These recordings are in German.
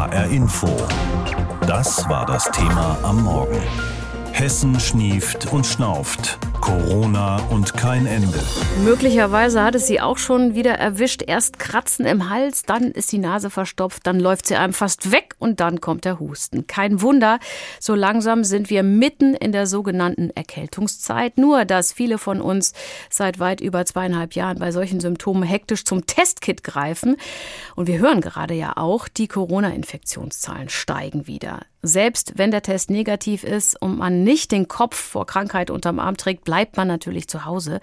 HR Info. Das war das Thema am Morgen. Hessen schnieft und schnauft. Corona und kein Ende. Möglicherweise hat es sie auch schon wieder erwischt. Erst Kratzen im Hals, dann ist die Nase verstopft, dann läuft sie einem fast weg und dann kommt der Husten. Kein Wunder, so langsam sind wir mitten in der sogenannten Erkältungszeit. Nur, dass viele von uns seit weit über zweieinhalb Jahren bei solchen Symptomen hektisch zum Testkit greifen. Und wir hören gerade ja auch, die Corona-Infektionszahlen steigen wieder. Selbst wenn der Test negativ ist und man nicht den Kopf vor Krankheit unterm Arm trägt, bleibt man natürlich zu Hause,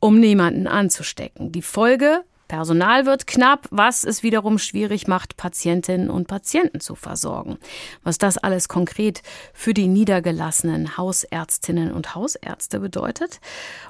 um niemanden anzustecken. Die Folge Personal wird knapp, was es wiederum schwierig macht, Patientinnen und Patienten zu versorgen. Was das alles konkret für die niedergelassenen Hausärztinnen und Hausärzte bedeutet,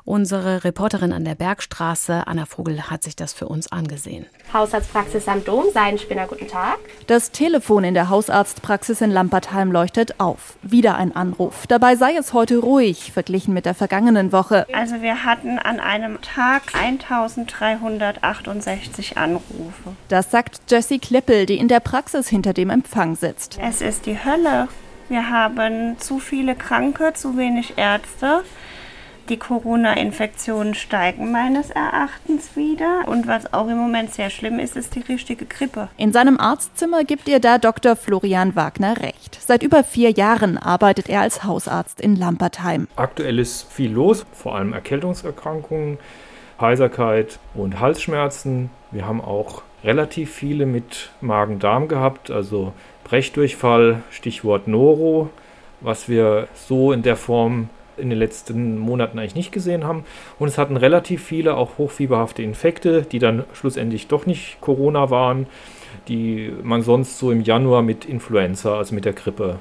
unsere Reporterin an der Bergstraße, Anna Vogel, hat sich das für uns angesehen. Hausarztpraxis am Dom, Seidenspinner, guten Tag. Das Telefon in der Hausarztpraxis in Lampertheim leuchtet auf. Wieder ein Anruf. Dabei sei es heute ruhig, verglichen mit der vergangenen Woche. Also wir hatten an einem Tag 1308 68 Anrufe. Das sagt Jessie Klippel, die in der Praxis hinter dem Empfang sitzt. Es ist die Hölle. Wir haben zu viele Kranke, zu wenig Ärzte. Die Corona-Infektionen steigen meines Erachtens wieder. Und was auch im Moment sehr schlimm ist, ist die richtige Grippe. In seinem Arztzimmer gibt ihr da Dr. Florian Wagner recht. Seit über vier Jahren arbeitet er als Hausarzt in Lampertheim. Aktuell ist viel los, vor allem Erkältungserkrankungen. Heiserkeit und Halsschmerzen. Wir haben auch relativ viele mit Magen-Darm gehabt, also Brechdurchfall, Stichwort Noro, was wir so in der Form in den letzten Monaten eigentlich nicht gesehen haben. Und es hatten relativ viele auch hochfieberhafte Infekte, die dann schlussendlich doch nicht Corona waren, die man sonst so im Januar mit Influenza, also mit der Grippe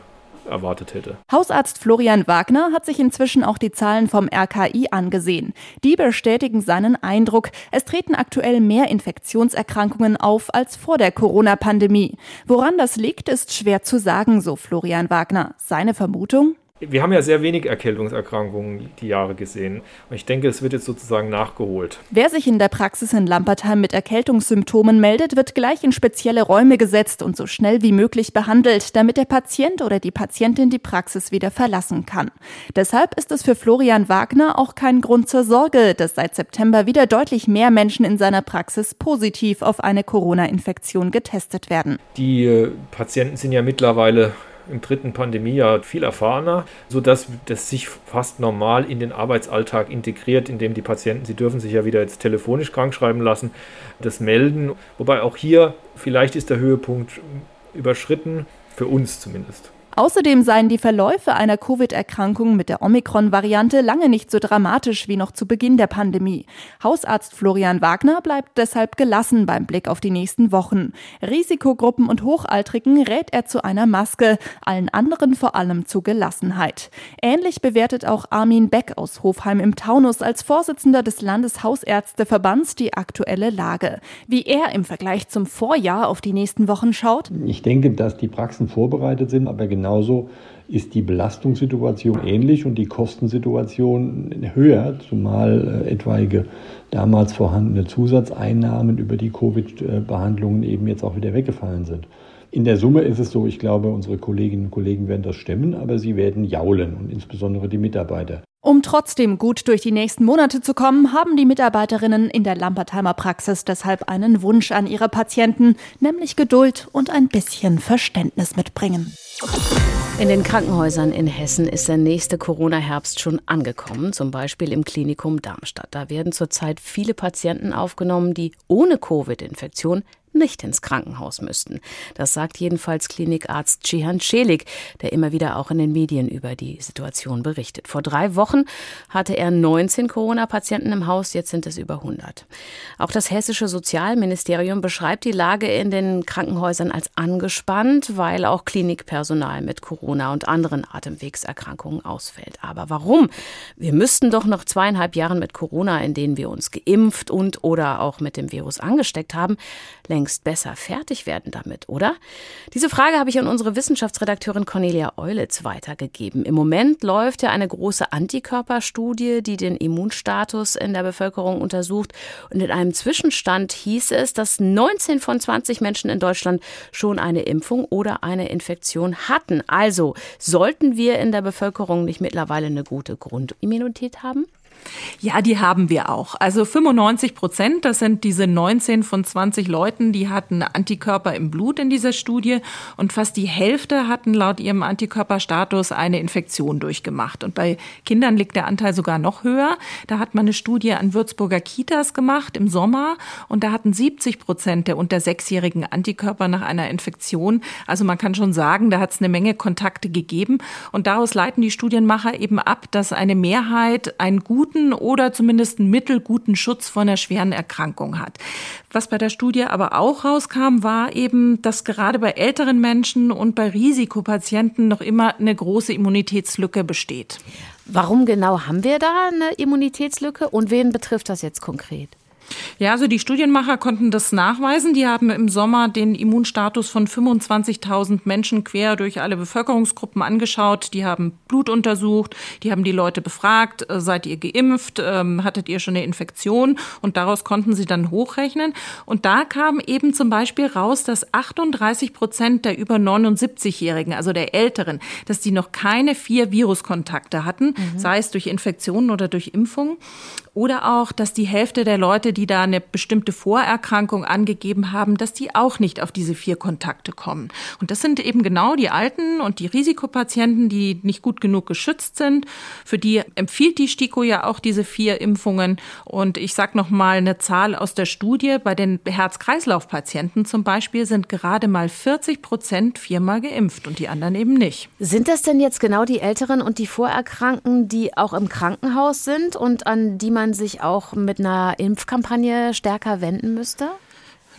erwartet hätte. Hausarzt Florian Wagner hat sich inzwischen auch die Zahlen vom RKI angesehen. Die bestätigen seinen Eindruck, es treten aktuell mehr Infektionserkrankungen auf als vor der Corona-Pandemie. Woran das liegt, ist schwer zu sagen, so Florian Wagner. Seine Vermutung? Wir haben ja sehr wenig Erkältungserkrankungen die Jahre gesehen. Und ich denke, es wird jetzt sozusagen nachgeholt. Wer sich in der Praxis in Lampertheim mit Erkältungssymptomen meldet, wird gleich in spezielle Räume gesetzt und so schnell wie möglich behandelt, damit der Patient oder die Patientin die Praxis wieder verlassen kann. Deshalb ist es für Florian Wagner auch kein Grund zur Sorge, dass seit September wieder deutlich mehr Menschen in seiner Praxis positiv auf eine Corona-Infektion getestet werden. Die äh, Patienten sind ja mittlerweile im dritten Pandemiejahr viel erfahrener, sodass das sich fast normal in den Arbeitsalltag integriert, indem die Patienten, sie dürfen sich ja wieder jetzt telefonisch krankschreiben lassen, das melden. Wobei auch hier vielleicht ist der Höhepunkt überschritten, für uns zumindest. Außerdem seien die Verläufe einer Covid-Erkrankung mit der Omikron-Variante lange nicht so dramatisch wie noch zu Beginn der Pandemie. Hausarzt Florian Wagner bleibt deshalb gelassen beim Blick auf die nächsten Wochen. Risikogruppen und Hochaltrigen rät er zu einer Maske, allen anderen vor allem zu Gelassenheit. Ähnlich bewertet auch Armin Beck aus Hofheim im Taunus als Vorsitzender des Landeshausärzteverbands die aktuelle Lage. Wie er im Vergleich zum Vorjahr auf die nächsten Wochen schaut? Ich denke, dass die Praxen vorbereitet sind, aber genau genauso ist die Belastungssituation ähnlich und die Kostensituation höher, zumal äh, etwaige damals vorhandene Zusatzeinnahmen über die Covid-Behandlungen eben jetzt auch wieder weggefallen sind. In der Summe ist es so, ich glaube, unsere Kolleginnen und Kollegen werden das stemmen, aber sie werden jaulen und insbesondere die Mitarbeiter. Um trotzdem gut durch die nächsten Monate zu kommen, haben die Mitarbeiterinnen in der Lampertheimer Praxis deshalb einen Wunsch an ihre Patienten, nämlich Geduld und ein bisschen Verständnis mitbringen. In den Krankenhäusern in Hessen ist der nächste Corona-Herbst schon angekommen, zum Beispiel im Klinikum Darmstadt. Da werden zurzeit viele Patienten aufgenommen, die ohne Covid-Infektion nicht ins Krankenhaus müssten. Das sagt jedenfalls Klinikarzt Cihan Celik, der immer wieder auch in den Medien über die Situation berichtet. Vor drei Wochen hatte er 19 Corona-Patienten im Haus, jetzt sind es über 100. Auch das hessische Sozialministerium beschreibt die Lage in den Krankenhäusern als angespannt, weil auch Klinikpersonal mit Corona und anderen Atemwegserkrankungen ausfällt. Aber warum? Wir müssten doch noch zweieinhalb Jahren mit Corona, in denen wir uns geimpft und oder auch mit dem Virus angesteckt haben, längst besser fertig werden damit, oder? Diese Frage habe ich an unsere Wissenschaftsredakteurin Cornelia Eulitz weitergegeben. Im Moment läuft ja eine große Antikörperstudie, die den Immunstatus in der Bevölkerung untersucht. Und in einem Zwischenstand hieß es, dass 19 von 20 Menschen in Deutschland schon eine Impfung oder eine Infektion hatten. Also sollten wir in der Bevölkerung nicht mittlerweile eine gute Grundimmunität haben? Ja, die haben wir auch. Also 95 Prozent, das sind diese 19 von 20 Leuten, die hatten Antikörper im Blut in dieser Studie und fast die Hälfte hatten laut ihrem Antikörperstatus eine Infektion durchgemacht. Und bei Kindern liegt der Anteil sogar noch höher. Da hat man eine Studie an Würzburger Kitas gemacht im Sommer und da hatten 70 Prozent der unter Sechsjährigen Antikörper nach einer Infektion. Also man kann schon sagen, da hat es eine Menge Kontakte gegeben und daraus leiten die Studienmacher eben ab, dass eine Mehrheit einen guten guten oder zumindest einen mittelguten Schutz vor einer schweren Erkrankung hat. Was bei der Studie aber auch rauskam, war eben, dass gerade bei älteren Menschen und bei Risikopatienten noch immer eine große Immunitätslücke besteht. Warum genau haben wir da eine Immunitätslücke und wen betrifft das jetzt konkret? Ja, also die Studienmacher konnten das nachweisen. Die haben im Sommer den Immunstatus von 25.000 Menschen quer durch alle Bevölkerungsgruppen angeschaut. Die haben Blut untersucht, die haben die Leute befragt, äh, seid ihr geimpft, ähm, hattet ihr schon eine Infektion? Und daraus konnten sie dann hochrechnen. Und da kam eben zum Beispiel raus, dass 38 Prozent der über 79-Jährigen, also der Älteren, dass die noch keine vier Viruskontakte hatten, mhm. sei es durch Infektionen oder durch Impfungen. Oder auch, dass die Hälfte der Leute, die da eine bestimmte Vorerkrankung angegeben haben, dass die auch nicht auf diese vier Kontakte kommen. Und das sind eben genau die Alten und die Risikopatienten, die nicht gut genug geschützt sind. Für die empfiehlt die STIKO ja auch diese vier Impfungen. Und ich sage noch mal eine Zahl aus der Studie. Bei den Herz-Kreislauf-Patienten zum Beispiel sind gerade mal 40 Prozent viermal geimpft und die anderen eben nicht. Sind das denn jetzt genau die Älteren und die Vorerkrankten, die auch im Krankenhaus sind und an die man man sich auch mit einer Impfkampagne stärker wenden müsste?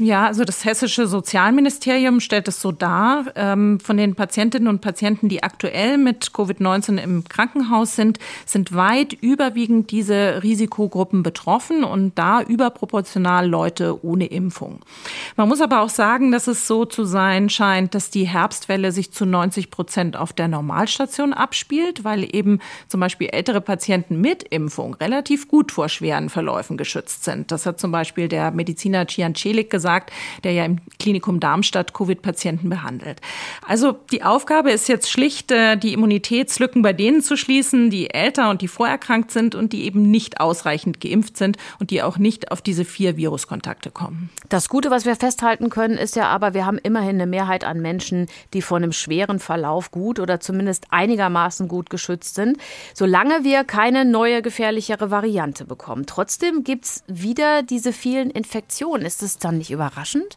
Ja, also das hessische Sozialministerium stellt es so dar. Ähm, von den Patientinnen und Patienten, die aktuell mit Covid-19 im Krankenhaus sind, sind weit überwiegend diese Risikogruppen betroffen und da überproportional Leute ohne Impfung. Man muss aber auch sagen, dass es so zu sein scheint, dass die Herbstwelle sich zu 90 Prozent auf der Normalstation abspielt, weil eben zum Beispiel ältere Patienten mit Impfung relativ gut vor schweren Verläufen geschützt sind. Das hat zum Beispiel der Mediziner Cian Celik gesagt gesagt, der ja im Klinikum Darmstadt Covid-Patienten behandelt. Also die Aufgabe ist jetzt schlicht, äh, die Immunitätslücken bei denen zu schließen, die älter und die vorerkrankt sind und die eben nicht ausreichend geimpft sind und die auch nicht auf diese vier Viruskontakte kommen. Das Gute, was wir festhalten können, ist ja aber, wir haben immerhin eine Mehrheit an Menschen, die vor einem schweren Verlauf gut oder zumindest einigermaßen gut geschützt sind, solange wir keine neue gefährlichere Variante bekommen. Trotzdem gibt es wieder diese vielen Infektionen. Ist es dann nicht überraschend?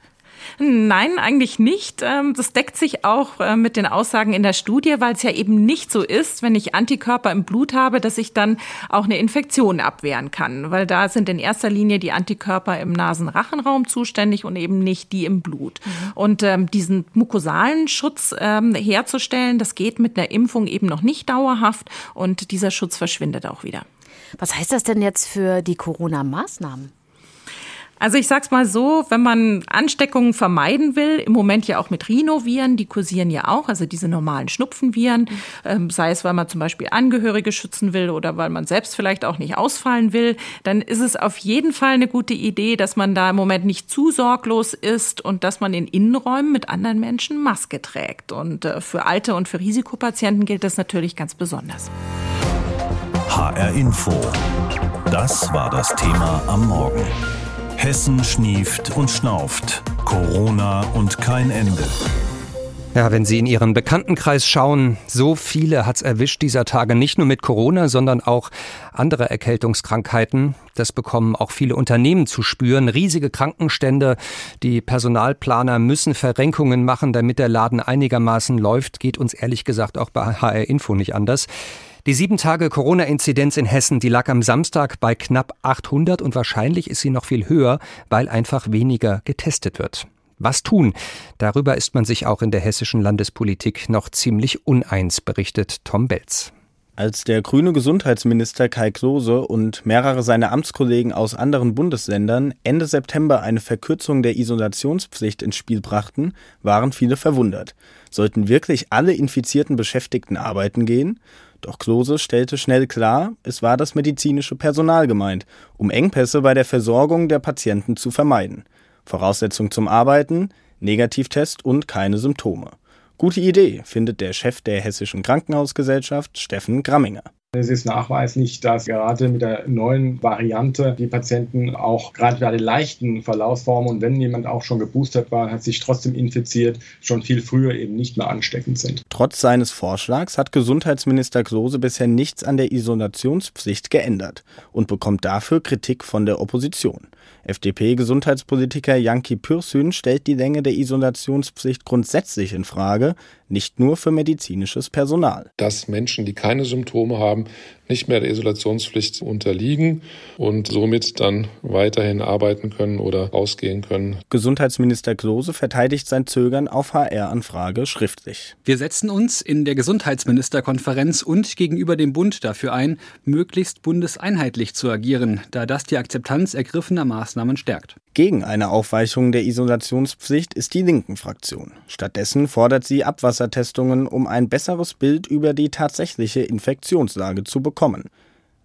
Nein, eigentlich nicht. Ähm, das deckt sich auch äh, mit den Aussagen in der Studie, weil es ja eben nicht so ist, wenn ich Antikörper im Blut habe, dass ich dann auch eine Infektion abwehren kann, weil da sind in erster Linie die Antikörper im Nasenrachenraum zuständig und eben nicht die im Blut. Mhm. Und ähm, diesen mukosalen Schutz ähm, herzustellen, das geht mit einer Impfung eben noch nicht dauerhaft und dieser Schutz verschwindet auch wieder. Was heißt das denn jetzt für die Corona-Maßnahmen? Also ich sag's mal so, wenn man Ansteckungen vermeiden will, im Moment ja auch mit Rhinoviren, die kursieren ja auch, also diese normalen Schnupfenviren, ähm, sei es, weil man zum Beispiel Angehörige schützen will oder weil man selbst vielleicht auch nicht ausfallen will, dann ist es auf jeden Fall eine gute Idee, dass man da im Moment nicht zu sorglos ist und dass man in Innenräumen mit anderen Menschen Maske trägt. Und äh, für Alte und für Risikopatienten gilt das natürlich ganz besonders. HR Info. Das war das Thema am Morgen. Hessen schnieft und schnauft. Corona und kein Ende. Ja, wenn Sie in Ihren Bekanntenkreis schauen, so viele hat's erwischt dieser Tage, nicht nur mit Corona, sondern auch andere Erkältungskrankheiten. Das bekommen auch viele Unternehmen zu spüren. Riesige Krankenstände. Die Personalplaner müssen Verrenkungen machen, damit der Laden einigermaßen läuft. Geht uns ehrlich gesagt auch bei HR Info nicht anders. Die sieben Tage Corona-Inzidenz in Hessen, die lag am Samstag bei knapp 800 und wahrscheinlich ist sie noch viel höher, weil einfach weniger getestet wird. Was tun? Darüber ist man sich auch in der hessischen Landespolitik noch ziemlich uneins, berichtet Tom Belz. Als der grüne Gesundheitsminister Kai Klose und mehrere seiner Amtskollegen aus anderen Bundesländern Ende September eine Verkürzung der Isolationspflicht ins Spiel brachten, waren viele verwundert. Sollten wirklich alle infizierten Beschäftigten arbeiten gehen? Doch Klose stellte schnell klar, es war das medizinische Personal gemeint, um Engpässe bei der Versorgung der Patienten zu vermeiden. Voraussetzung zum Arbeiten, Negativtest und keine Symptome. Gute Idee, findet der Chef der Hessischen Krankenhausgesellschaft, Steffen Gramminger. Es ist nachweislich, dass gerade mit der neuen Variante die Patienten auch gerade bei den leichten Verlaufsformen und wenn jemand auch schon geboostert war, hat sich trotzdem infiziert, schon viel früher eben nicht mehr ansteckend sind. Trotz seines Vorschlags hat Gesundheitsminister Klose bisher nichts an der Isolationspflicht geändert und bekommt dafür Kritik von der Opposition. FDP-Gesundheitspolitiker Janki Pürsün stellt die Länge der Isolationspflicht grundsätzlich in Frage, nicht nur für medizinisches Personal. Dass Menschen, die keine Symptome haben, nicht mehr der Isolationspflicht unterliegen und somit dann weiterhin arbeiten können oder ausgehen können. Gesundheitsminister Klose verteidigt sein Zögern auf HR-Anfrage schriftlich. Wir setzen uns in der Gesundheitsministerkonferenz und gegenüber dem Bund dafür ein, möglichst bundeseinheitlich zu agieren, da das die Akzeptanz ergriffener Maßnahmen stärkt. Gegen eine Aufweichung der Isolationspflicht ist die linken Fraktion. Stattdessen fordert sie Abwassertestungen, um ein besseres Bild über die tatsächliche Infektionslage zu bekommen. kommen.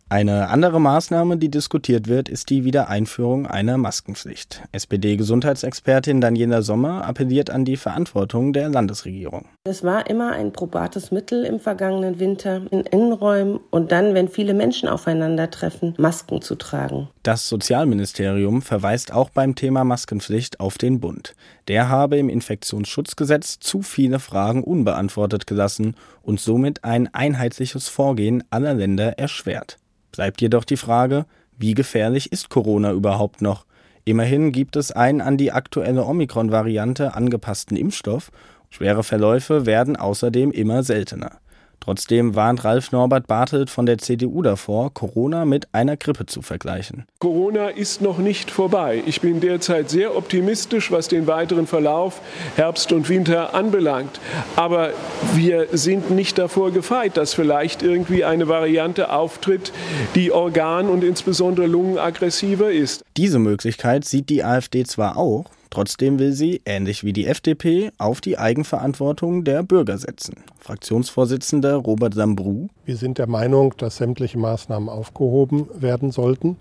Eine andere Maßnahme, die diskutiert wird, ist die Wiedereinführung einer Maskenpflicht. SPD-Gesundheitsexpertin Daniela Sommer appelliert an die Verantwortung der Landesregierung. Es war immer ein probates Mittel im vergangenen Winter, in Innenräumen und dann, wenn viele Menschen aufeinandertreffen, Masken zu tragen. Das Sozialministerium verweist auch beim Thema Maskenpflicht auf den Bund. Der habe im Infektionsschutzgesetz zu viele Fragen unbeantwortet gelassen und somit ein einheitliches Vorgehen aller Länder erschwert. Bleibt jedoch die Frage, wie gefährlich ist Corona überhaupt noch? Immerhin gibt es einen an die aktuelle Omikron-Variante angepassten Impfstoff. Schwere Verläufe werden außerdem immer seltener. Trotzdem warnt Ralf Norbert Bartelt von der CDU davor, Corona mit einer Grippe zu vergleichen. Corona ist noch nicht vorbei. Ich bin derzeit sehr optimistisch, was den weiteren Verlauf Herbst und Winter anbelangt. Aber wir sind nicht davor gefeit, dass vielleicht irgendwie eine Variante auftritt, die organ- und insbesondere lungenaggressiver ist. Diese Möglichkeit sieht die AfD zwar auch, Trotzdem will sie, ähnlich wie die FDP, auf die Eigenverantwortung der Bürger setzen. Fraktionsvorsitzender Robert Lambrou. Wir sind der Meinung, dass sämtliche Maßnahmen aufgehoben werden sollten,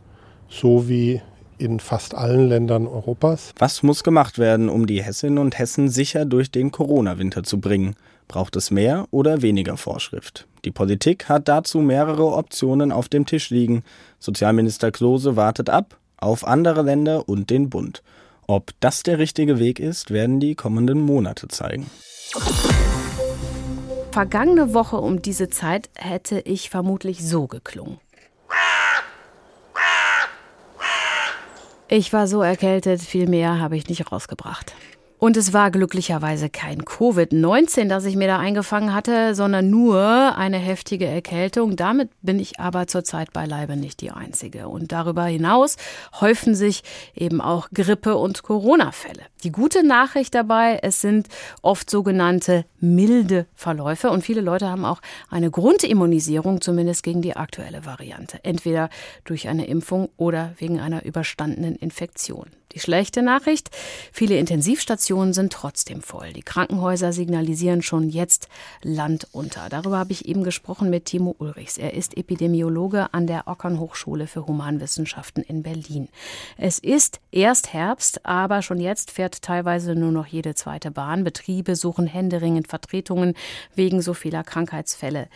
so wie in fast allen Ländern Europas. Was muss gemacht werden, um die Hessinnen und Hessen sicher durch den Corona-Winter zu bringen? Braucht es mehr oder weniger Vorschrift? Die Politik hat dazu mehrere Optionen auf dem Tisch liegen. Sozialminister Klose wartet ab auf andere Länder und den Bund. Ob das der richtige Weg ist, werden die kommenden Monate zeigen. Vergangene Woche um diese Zeit hätte ich vermutlich so geklungen. Ich war so erkältet, viel mehr habe ich nicht rausgebracht. Und es war glücklicherweise kein Covid-19, das ich mir da eingefangen hatte, sondern nur eine heftige Erkältung. Damit bin ich aber zurzeit beileibe nicht die Einzige. Und darüber hinaus häufen sich eben auch Grippe- und Corona-Fälle. Die gute Nachricht dabei, es sind oft sogenannte milde Verläufe und viele Leute haben auch eine Grundimmunisierung, zumindest gegen die aktuelle Variante. Entweder durch eine Impfung oder wegen einer überstandenen Infektion. Die schlechte Nachricht, viele Intensivstationen sind trotzdem voll. Die Krankenhäuser signalisieren schon jetzt Land unter. Darüber habe ich eben gesprochen mit Timo Ulrichs. Er ist Epidemiologe an der Ockern Hochschule für Humanwissenschaften in Berlin. Es ist erst Herbst, aber schon jetzt fährt teilweise nur noch jede zweite Bahn. Betriebe suchen händeringend Vertretungen wegen so vieler Krankheitsfälle.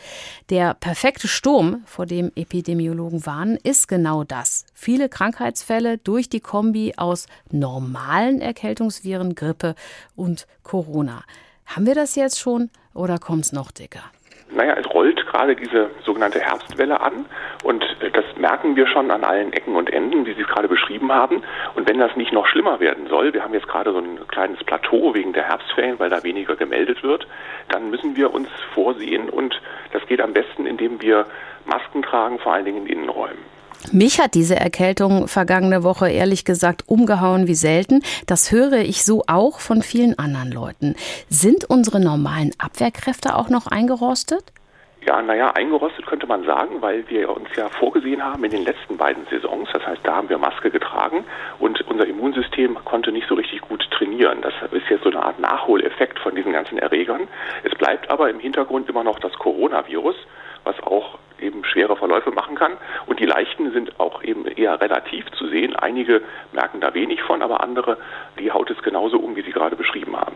Der perfekte Sturm, vor dem Epidemiologen warnen, ist genau das. Viele Krankheitsfälle durch die Kombi aus normalen Erkältungsviren, Grippe und Corona. Haben wir das jetzt schon oder kommt es noch dicker? Naja, es rollt gerade diese sogenannte Herbstwelle an und das merken wir schon an allen Ecken und Enden, wie Sie es gerade beschrieben haben. Und wenn das nicht noch schlimmer werden soll, wir haben jetzt gerade so ein kleines Plateau wegen der Herbstferien, weil da weniger gemeldet wird, dann müssen wir uns vorsehen und das geht am besten, indem wir Masken tragen, vor allen Dingen in Innenräumen. Mich hat diese Erkältung vergangene Woche ehrlich gesagt umgehauen wie selten. Das höre ich so auch von vielen anderen Leuten. Sind unsere normalen Abwehrkräfte auch noch eingerostet? Ja, naja, eingerostet könnte man sagen, weil wir uns ja vorgesehen haben in den letzten beiden Saisons. Das heißt, da haben wir Maske getragen und unser Immunsystem konnte nicht so richtig gut trainieren. Das ist jetzt so eine Art Nachholeffekt von diesen ganzen Erregern. Es bleibt aber im Hintergrund immer noch das Coronavirus, was auch eben schwere Verläufe machen kann. Und die leichten sind auch eben eher relativ zu sehen. Einige merken da wenig von, aber andere, die haut es genauso um, wie Sie gerade beschrieben haben.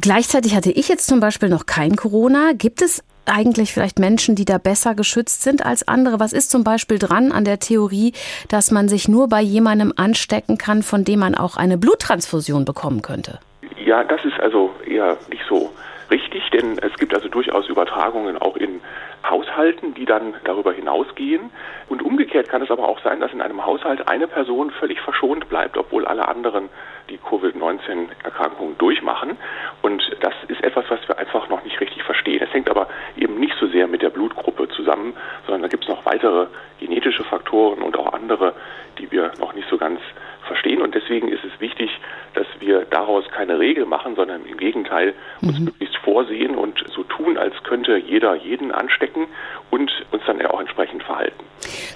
Gleichzeitig hatte ich jetzt zum Beispiel noch kein Corona. Gibt es eigentlich vielleicht Menschen, die da besser geschützt sind als andere? Was ist zum Beispiel dran an der Theorie, dass man sich nur bei jemandem anstecken kann, von dem man auch eine Bluttransfusion bekommen könnte? Ja, das ist also eher nicht so richtig, denn es gibt also durchaus Übertragungen auch in Haushalten, die dann darüber hinausgehen. Und umgekehrt kann es aber auch sein, dass in einem Haushalt eine Person völlig verschont bleibt, obwohl alle anderen die Covid-19-Erkrankung durchmachen. Und das ist etwas, was wir einfach noch nicht richtig verstehen. Es hängt aber eben nicht so sehr mit der Blutgruppe zusammen, sondern da gibt es noch weitere genetische Faktoren und auch andere, die wir noch nicht so ganz verstehen. Und deswegen ist es wichtig, dass wir daraus keine Regel machen, sondern im Gegenteil uns mhm. möglichst vorsehen und so tun, als könnte jeder jeden anstecken und uns dann auch entsprechend verhalten.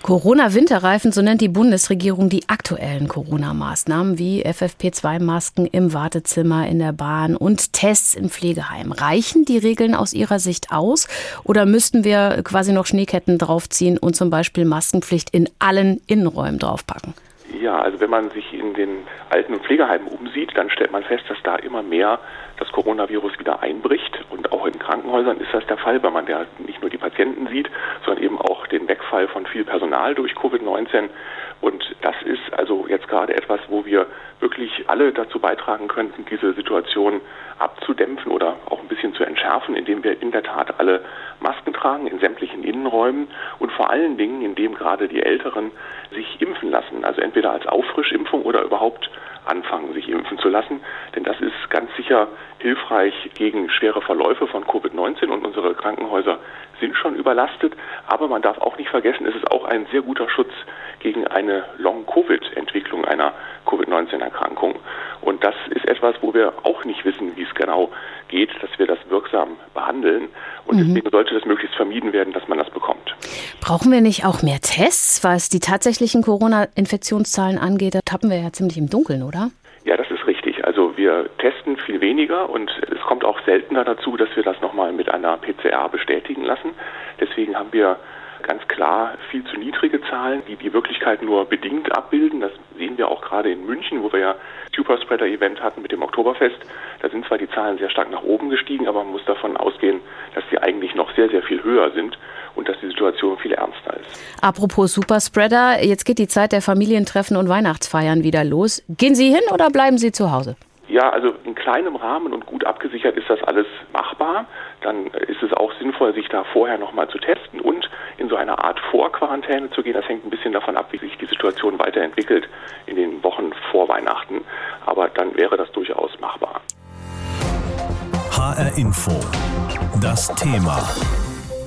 Corona-Winterreifen, so nennt die Bundesregierung die aktuellen Corona-Maßnahmen wie FFP2-Masken im Wartezimmer, in der Bahn und Tests im Pflegeheim. Reichen die Regeln aus Ihrer Sicht aus oder müssten wir quasi noch Schneeketten draufziehen und zum Beispiel Maskenpflicht in allen Innenräumen draufpacken? Ja, also wenn man sich in den Alten- und Pflegeheimen umsieht, dann stellt man fest, dass da immer mehr das Coronavirus wieder einbricht. Und auch in Krankenhäusern ist das der Fall, weil man ja nicht nur die Patienten sieht, sondern eben auch den Wegfall von viel Personal durch Covid-19. Und das ist also jetzt gerade etwas, wo wir wirklich alle dazu beitragen könnten, diese Situation abzudämpfen oder auch ein bisschen zu entschärfen, indem wir in der Tat alle Masken tragen in sämtlichen Innenräumen und vor allen Dingen, indem gerade die Älteren sich impfen lassen, also entweder als Auffrischimpfung oder überhaupt anfangen, sich impfen zu lassen. Denn das ist ganz sicher hilfreich gegen schwere Verläufe von Covid-19 und unsere Krankenhäuser sind schon überlastet. Aber man darf auch nicht vergessen, es ist auch ein sehr guter Schutz gegen eine Long-Covid-Entwicklung einer Covid-19-Erkrankung. Und das ist etwas, wo wir auch nicht wissen, wie es genau geht, dass wir das wirksam behandeln. Und mhm. deswegen sollte das möglichst vermieden werden, dass man das bekommt. Brauchen wir nicht auch mehr Tests, was die tatsächlichen Corona-Infektionszahlen angeht? Da tappen wir ja ziemlich im Dunkeln, oder? Ja, das ist richtig. Also wir testen viel weniger und es kommt auch seltener dazu, dass wir das nochmal mit einer PCR bestätigen lassen. Deswegen haben wir ganz klar viel zu niedrige Zahlen, die die Wirklichkeit nur bedingt abbilden. Das sehen wir auch gerade in München, wo wir ja Superspreader-Event hatten mit dem Oktoberfest. Da sind zwar die Zahlen sehr stark nach oben gestiegen, aber man muss davon ausgehen, dass sie eigentlich noch sehr, sehr viel höher sind und dass die Situation viel ernster ist. Apropos Superspreader, jetzt geht die Zeit der Familientreffen und Weihnachtsfeiern wieder los. Gehen Sie hin oder bleiben Sie zu Hause? Ja, also in kleinem Rahmen und gut abgesichert ist das alles machbar. Dann ist es auch sinnvoll, sich da vorher nochmal zu testen und in so eine Art Vorquarantäne zu gehen. Das hängt ein bisschen davon ab, wie sich die Situation weiterentwickelt in den Wochen vor Weihnachten. Aber dann wäre das durchaus machbar. HR Info. Das Thema.